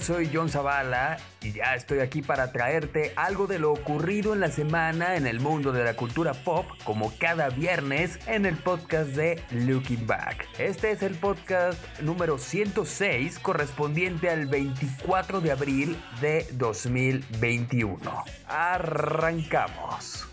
Soy John Zavala y ya estoy aquí para traerte algo de lo ocurrido en la semana en el mundo de la cultura pop, como cada viernes en el podcast de Looking Back. Este es el podcast número 106 correspondiente al 24 de abril de 2021. Arrancamos.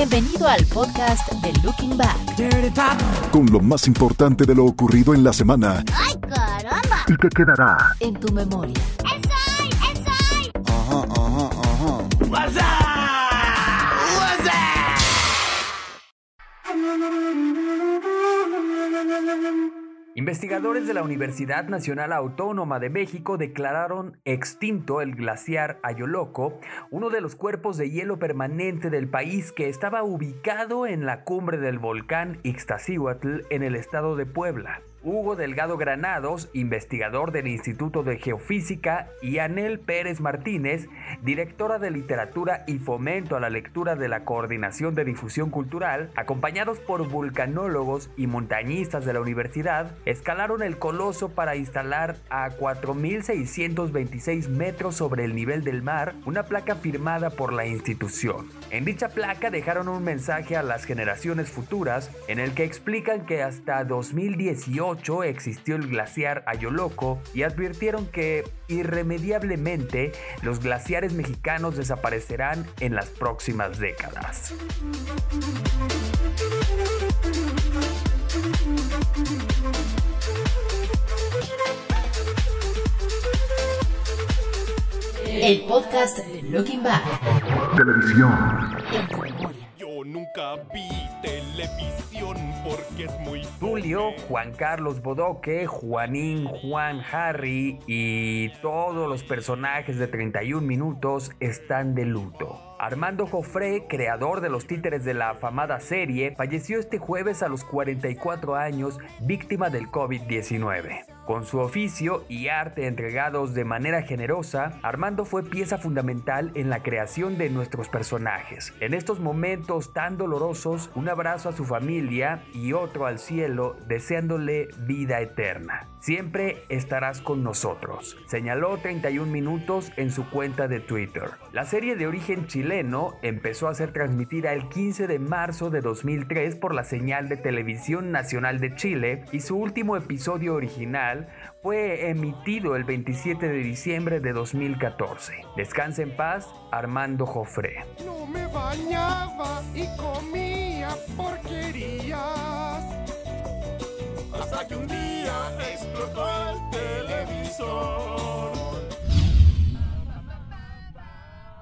Bienvenido al podcast de Looking Back. con lo más importante de lo ocurrido en la semana ¡Ay, caramba! y que quedará En tu memoria. Investigadores de la Universidad Nacional Autónoma de México declararon extinto el glaciar Ayoloco, uno de los cuerpos de hielo permanente del país que estaba ubicado en la cumbre del volcán Ixtaccíhuatl en el estado de Puebla. Hugo Delgado Granados, investigador del Instituto de Geofísica, y Anel Pérez Martínez, directora de Literatura y Fomento a la Lectura de la Coordinación de Difusión Cultural, acompañados por vulcanólogos y montañistas de la universidad, escalaron el coloso para instalar a 4.626 metros sobre el nivel del mar una placa firmada por la institución. En dicha placa dejaron un mensaje a las generaciones futuras en el que explican que hasta 2018 existió el glaciar Ayoloco y advirtieron que irremediablemente los glaciares mexicanos desaparecerán en las próximas décadas. El podcast de Looking Back. televisión. Yo nunca vi televisión porque es muy Tulio, Juan Carlos Bodoque, Juanín, Juan Harry y todos los personajes de 31 minutos están de luto. Armando Jofré, creador de los títeres de la afamada serie, falleció este jueves a los 44 años, víctima del COVID-19. Con su oficio y arte entregados de manera generosa, Armando fue pieza fundamental en la creación de nuestros personajes. En estos momentos tan dolorosos, un abrazo a su familia y otro al cielo, deseándole vida eterna. Siempre estarás con nosotros, señaló 31 minutos en su cuenta de Twitter. La serie de origen chileno empezó a ser transmitida el 15 de marzo de 2003 por la señal de televisión nacional de Chile y su último episodio original fue emitido el 27 de diciembre de 2014. Descansa en paz, Armando Jofré. No me bañaba y comía porquerías. Hasta que un día explotó el televisor.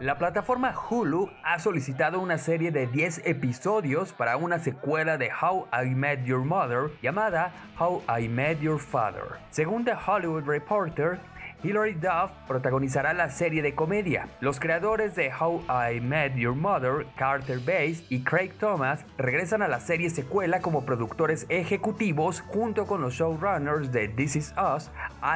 La plataforma Hulu ha solicitado una serie de 10 episodios para una secuela de How I Met Your Mother llamada How I Met Your Father. Según The Hollywood Reporter, Hilary Duff protagonizará la serie de comedia. Los creadores de How I Met Your Mother, Carter Bass y Craig Thomas, regresan a la serie secuela como productores ejecutivos junto con los showrunners de This Is Us,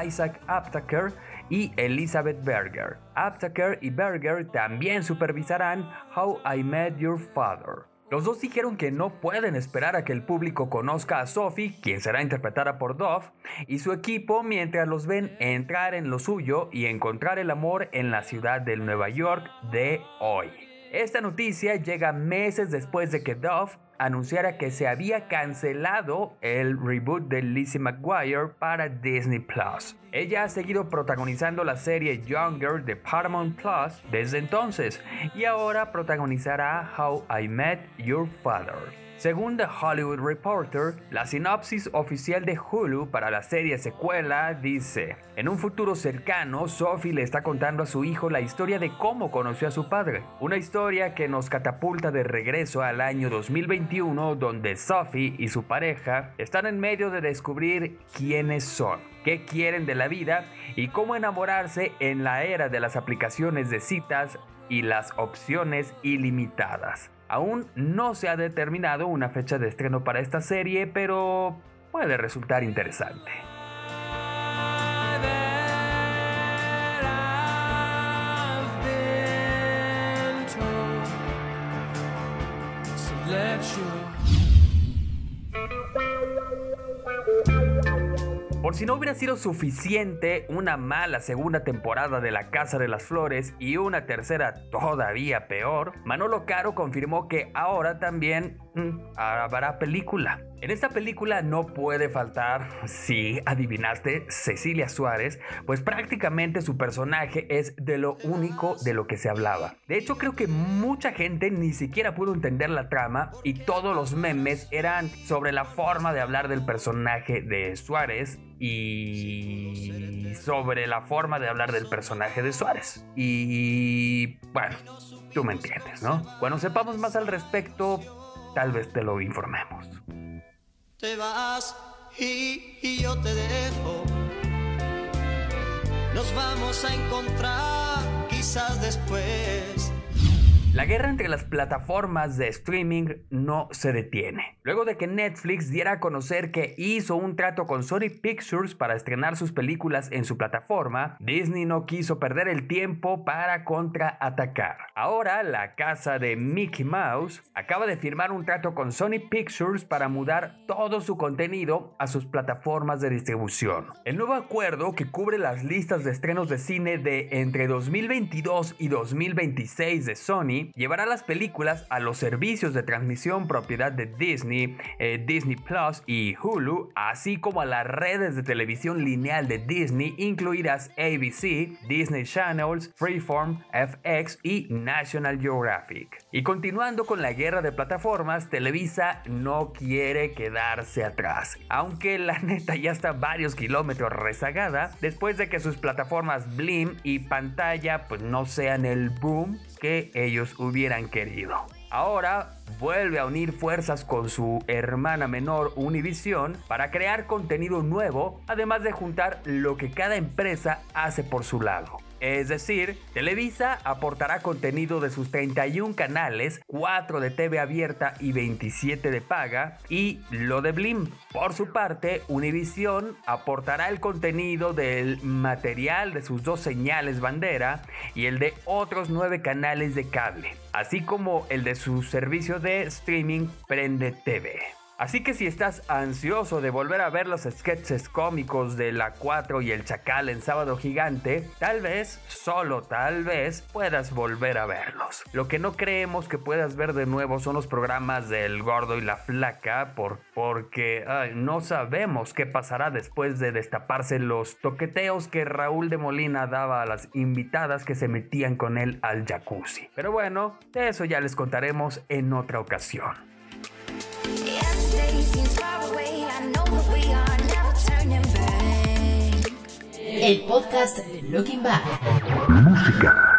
Isaac Aptaker y Elizabeth Berger. Aptaker y Berger también supervisarán How I Met Your Father. Los dos dijeron que no pueden esperar a que el público conozca a Sophie, quien será interpretada por Dove, y su equipo mientras los ven entrar en lo suyo y encontrar el amor en la ciudad de Nueva York de hoy. Esta noticia llega meses después de que Dove anunciara que se había cancelado el reboot de Lizzie McGuire para Disney Plus. Ella ha seguido protagonizando la serie Younger de Paramount Plus desde entonces y ahora protagonizará How I Met Your Father. Según The Hollywood Reporter, la sinopsis oficial de Hulu para la serie secuela dice, en un futuro cercano, Sophie le está contando a su hijo la historia de cómo conoció a su padre, una historia que nos catapulta de regreso al año 2021 donde Sophie y su pareja están en medio de descubrir quiénes son, qué quieren de la vida y cómo enamorarse en la era de las aplicaciones de citas y las opciones ilimitadas. Aún no se ha determinado una fecha de estreno para esta serie, pero puede resultar interesante. Por si no hubiera sido suficiente una mala segunda temporada de La Casa de las Flores y una tercera todavía peor, Manolo Caro confirmó que ahora también habrá película. En esta película no puede faltar, si adivinaste, Cecilia Suárez, pues prácticamente su personaje es de lo único de lo que se hablaba. De hecho, creo que mucha gente ni siquiera pudo entender la trama y todos los memes eran sobre la forma de hablar del personaje de Suárez y sobre la forma de hablar del personaje de Suárez. Y bueno, tú me entiendes, ¿no? Cuando sepamos más al respecto, tal vez te lo informemos te vas y, yo te dejo. Nos vamos a encontrar quizás después. La guerra entre las plataformas de streaming no se detiene. Luego de que Netflix diera a conocer que hizo un trato con Sony Pictures para estrenar sus películas en su plataforma, Disney no quiso perder el tiempo para contraatacar. Ahora, la casa de Mickey Mouse acaba de firmar un trato con Sony Pictures para mudar todo su contenido a sus plataformas de distribución. El nuevo acuerdo, que cubre las listas de estrenos de cine de entre 2022 y 2026 de Sony, llevará las películas a los servicios de transmisión propiedad de Disney, eh, Disney Plus y Hulu, así como a las redes de televisión lineal de Disney, incluidas ABC, Disney Channels, Freeform, FX y National Geographic. Y continuando con la guerra de plataformas, Televisa no quiere quedarse atrás, aunque la neta ya está varios kilómetros rezagada después de que sus plataformas Blim y pantalla pues no sean el boom que ellos hubieran querido. Ahora vuelve a unir fuerzas con su hermana menor Univision para crear contenido nuevo, además de juntar lo que cada empresa hace por su lado. Es decir, Televisa aportará contenido de sus 31 canales, 4 de TV abierta y 27 de paga, y lo de Blim. Por su parte, Univision aportará el contenido del material de sus dos señales bandera y el de otros 9 canales de cable, así como el de su servicio de streaming Prende TV. Así que si estás ansioso de volver a ver los sketches cómicos de La 4 y El Chacal en Sábado Gigante, tal vez, solo tal vez, puedas volver a verlos. Lo que no creemos que puedas ver de nuevo son los programas del Gordo y la Flaca, por, porque no sabemos qué pasará después de destaparse los toqueteos que Raúl de Molina daba a las invitadas que se metían con él al jacuzzi. Pero bueno, de eso ya les contaremos en otra ocasión. El podcast Looking Back. Música.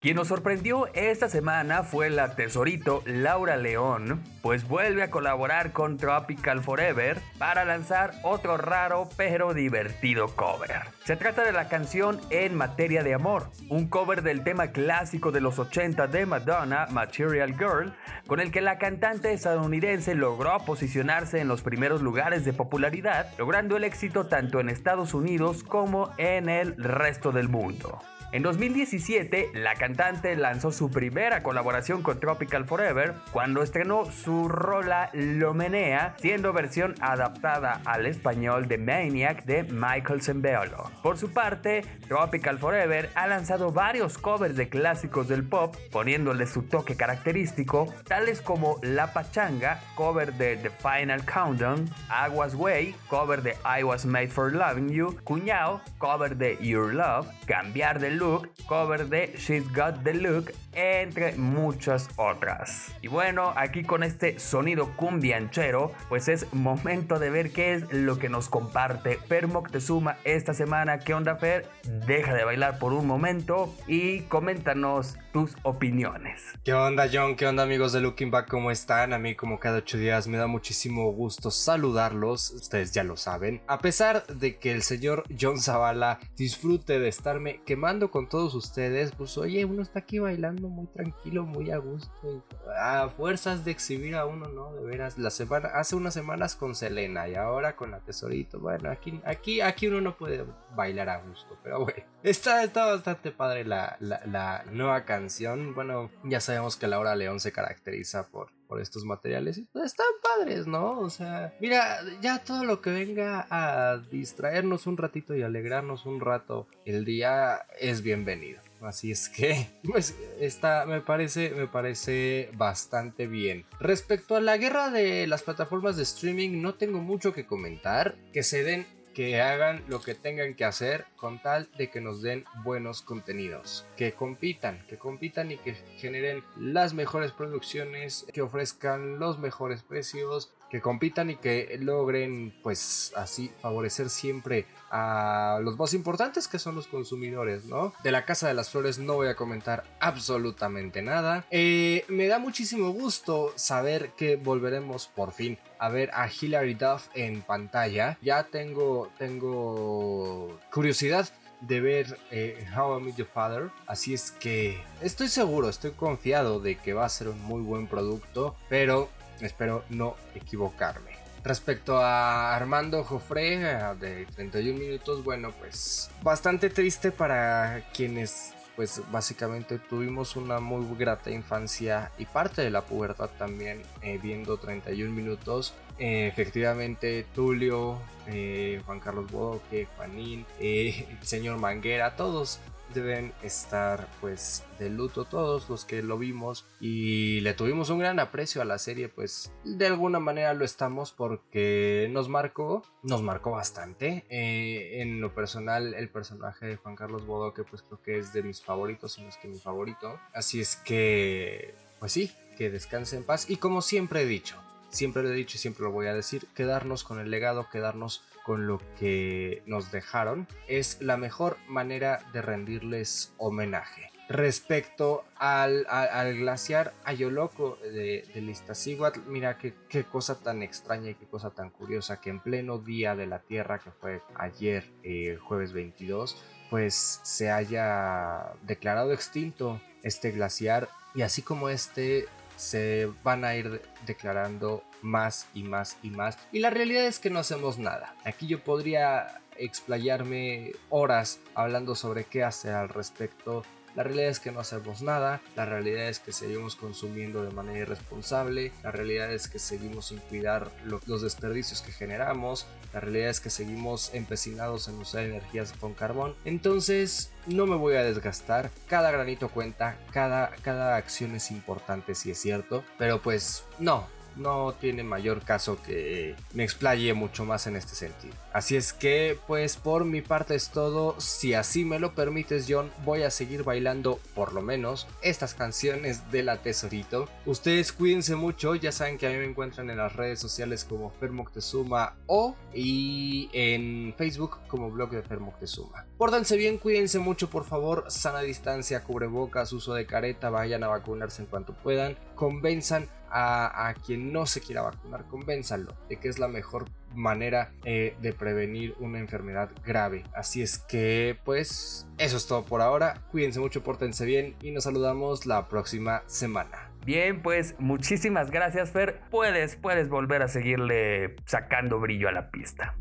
Quien nos sorprendió esta semana fue la tesorito Laura León, pues vuelve a colaborar con Tropical Forever para lanzar otro raro pero divertido cover. Se trata de la canción En materia de amor, un cover del tema clásico de los 80 de Madonna, Material Girl, con el que la cantante estadounidense logró posicionarse en los primeros lugares de popularidad, logrando el éxito tanto en Estados Unidos como en el resto del mundo. En 2017, la cantante lanzó su primera colaboración con Tropical Forever cuando estrenó su rola Lo Menea, siendo versión adaptada al español de Maniac de Michael Sembeolo. Por su parte, Tropical Forever ha lanzado varios covers de clásicos del pop, poniéndole su toque característico, tales como La Pachanga, cover de The Final Countdown, Aguas Way, cover de I Was Made for Loving You, Cuñao, cover de Your Love, Cambiar de Look, cover de She's Got the Look, entre muchas otras. Y bueno, aquí con este sonido cumbianchero, pues es momento de ver qué es lo que nos comparte Fer Moctezuma esta semana. ¿Qué onda, Fer? Deja de bailar por un momento y coméntanos tus opiniones. ¿Qué onda, John? ¿Qué onda, amigos de Looking Back? ¿Cómo están? A mí, como cada ocho días, me da muchísimo gusto saludarlos. Ustedes ya lo saben. A pesar de que el señor John Zavala disfrute de estarme quemando con todos ustedes, pues oye, uno está aquí bailando muy tranquilo, muy a gusto. A fuerzas de exhibir a uno, ¿no? De veras, la semana, hace unas semanas con Selena y ahora con la Tesorito. Bueno, aquí, aquí, aquí uno no puede bailar a gusto, pero bueno. Está, está bastante padre la, la nueva canción. Bueno, ya sabemos que Laura León se caracteriza por, por estos materiales pues están padres, ¿no? O sea, mira, ya todo lo que venga a distraernos un ratito y alegrarnos un rato el día es bienvenido. Así es que, pues, está, me parece, me parece bastante bien. Respecto a la guerra de las plataformas de streaming, no tengo mucho que comentar. Que se den que hagan lo que tengan que hacer con tal de que nos den buenos contenidos, que compitan, que compitan y que generen las mejores producciones, que ofrezcan los mejores precios, que compitan y que logren pues así favorecer siempre a los más importantes que son los consumidores, ¿no? De la Casa de las Flores no voy a comentar absolutamente nada. Eh, me da muchísimo gusto saber que volveremos por fin a ver a Hilary Duff en pantalla. Ya tengo, tengo curiosidad de ver eh, How I Met Your Father. Así es que estoy seguro, estoy confiado de que va a ser un muy buen producto, pero espero no equivocarme. Respecto a Armando Joffre eh, de 31 minutos, bueno, pues bastante triste para quienes pues básicamente tuvimos una muy grata infancia y parte de la pubertad también eh, viendo 31 minutos. Eh, efectivamente, Tulio, eh, Juan Carlos Bodoque, Juanín, eh, el señor Manguera, todos deben estar pues de luto todos los que lo vimos y le tuvimos un gran aprecio a la serie pues de alguna manera lo estamos porque nos marcó nos marcó bastante. Eh, en lo personal el personaje de Juan Carlos Bodoque pues creo que es de mis favoritos si no es que mi favorito. Así es que pues sí que descanse en paz. Y como siempre he dicho siempre lo he dicho y siempre lo voy a decir quedarnos con el legado quedarnos con lo que nos dejaron es la mejor manera de rendirles homenaje. Respecto al, al, al glaciar Ayoloco de, de Iztaccíhuatl, mira qué, qué cosa tan extraña y qué cosa tan curiosa que en pleno día de la Tierra, que fue ayer, eh, jueves 22, pues se haya declarado extinto este glaciar y así como este se van a ir declarando más y más y más. Y la realidad es que no hacemos nada. Aquí yo podría explayarme horas hablando sobre qué hacer al respecto. La realidad es que no hacemos nada, la realidad es que seguimos consumiendo de manera irresponsable, la realidad es que seguimos sin cuidar lo, los desperdicios que generamos, la realidad es que seguimos empecinados en usar energías con carbón. Entonces no me voy a desgastar, cada granito cuenta, cada, cada acción es importante si es cierto, pero pues no, no tiene mayor caso que me explaye mucho más en este sentido. Así es que, pues por mi parte es todo. Si así me lo permites, John, voy a seguir bailando por lo menos estas canciones de la Tesorito. Ustedes cuídense mucho, ya saben que a mí me encuentran en las redes sociales como Fermoctezuma o y en Facebook como blog de Fermoctezuma. Pórtense bien, cuídense mucho, por favor. Sana distancia, cubrebocas, uso de careta, vayan a vacunarse en cuanto puedan. Convenzan a, a, quien no se quiera vacunar, convénzanlo de que es la mejor manera eh, de prevenir una enfermedad grave. Así es que, pues, eso es todo por ahora. Cuídense mucho, pórtense bien y nos saludamos la próxima semana. Bien, pues muchísimas gracias, Fer. Puedes, puedes volver a seguirle sacando brillo a la pista.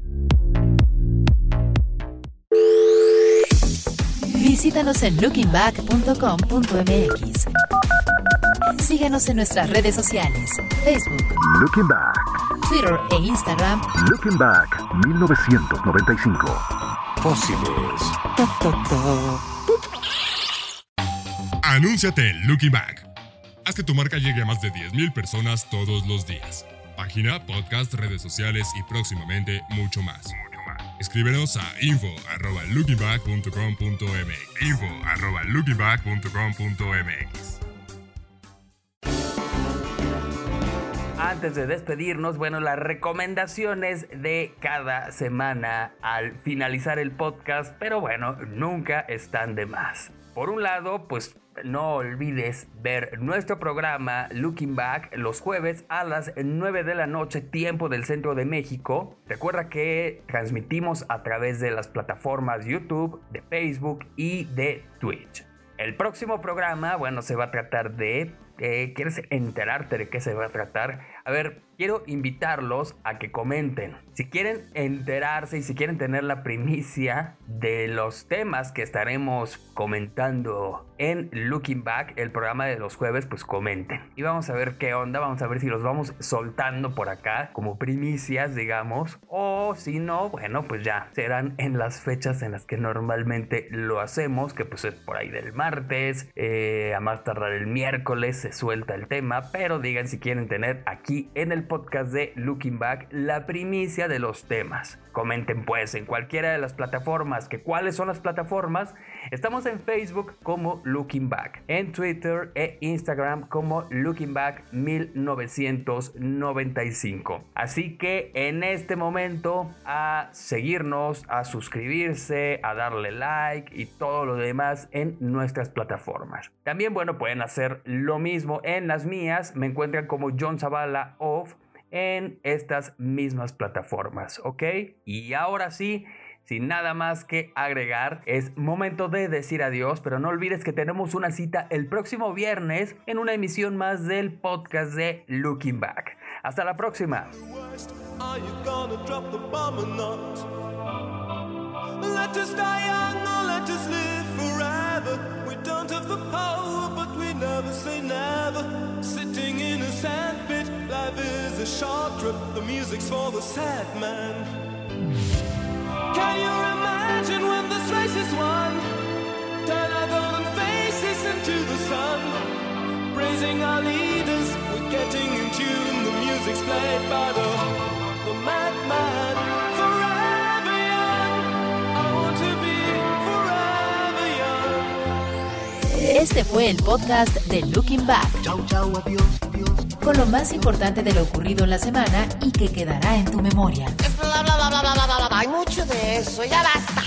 Visítanos en lookingback.com.mx. Síguenos en nuestras redes sociales, Facebook, Looking Back. Twitter e Instagram Looking Back 1995. Fósiles. Anúnciate en Looking Back. Haz que tu marca llegue a más de 10.000 personas todos los días. Página, podcast, redes sociales y próximamente mucho más. Escríbenos a info@lookingback.com.mx. info@lookingback.com.mx. Antes de despedirnos, bueno, las recomendaciones de cada semana al finalizar el podcast, pero bueno, nunca están de más. Por un lado, pues no olvides ver nuestro programa Looking Back los jueves a las 9 de la noche, tiempo del centro de México. Recuerda que transmitimos a través de las plataformas YouTube, de Facebook y de Twitch. El próximo programa, bueno, se va a tratar de... eh, ¿Quieres enterarte de qué se va a tratar? A ver, quiero invitarlos a que comenten. Si quieren enterarse y si quieren tener la primicia de los temas que estaremos comentando en Looking Back, el programa de los jueves, pues comenten. Y vamos a ver qué onda, vamos a ver si los vamos soltando por acá como primicias, digamos. O si no, bueno, pues ya serán en las fechas en las que normalmente lo hacemos, que pues es por ahí del martes, eh, a más tardar el miércoles se suelta el tema, pero digan si quieren tener aquí en el podcast de Looking Back la primicia de los temas. Comenten pues en cualquiera de las plataformas, que cuáles son las plataformas. Estamos en Facebook como Looking Back, en Twitter e Instagram como Looking Back 1995. Así que en este momento a seguirnos, a suscribirse, a darle like y todo lo demás en nuestras plataformas. También, bueno, pueden hacer lo mismo en las mías. Me encuentran como John Zavala Off en estas mismas plataformas, ¿ok? Y ahora sí, sin nada más que agregar, es momento de decir adiós, pero no olvides que tenemos una cita el próximo viernes en una emisión más del podcast de Looking Back. Hasta la próxima. Praising our leaders, we're getting in tune. The music's played by the, the madman. Forever young, I want to be forever young. Este fue el podcast de Looking Back. Con lo más importante de lo ocurrido en la semana y que quedará en tu memoria. Bla, bla, bla, bla, bla, bla, bla, bla. Hay mucho de eso, ya basta.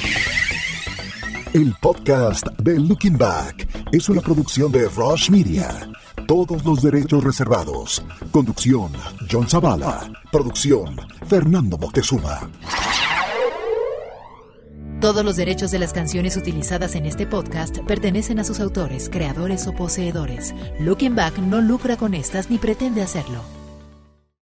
El podcast de Looking Back es una producción de Rush Media. Todos los derechos reservados. Conducción, John Zavala. Producción, Fernando Moctezuma. Todos los derechos de las canciones utilizadas en este podcast pertenecen a sus autores, creadores o poseedores. Looking Back no lucra con estas ni pretende hacerlo.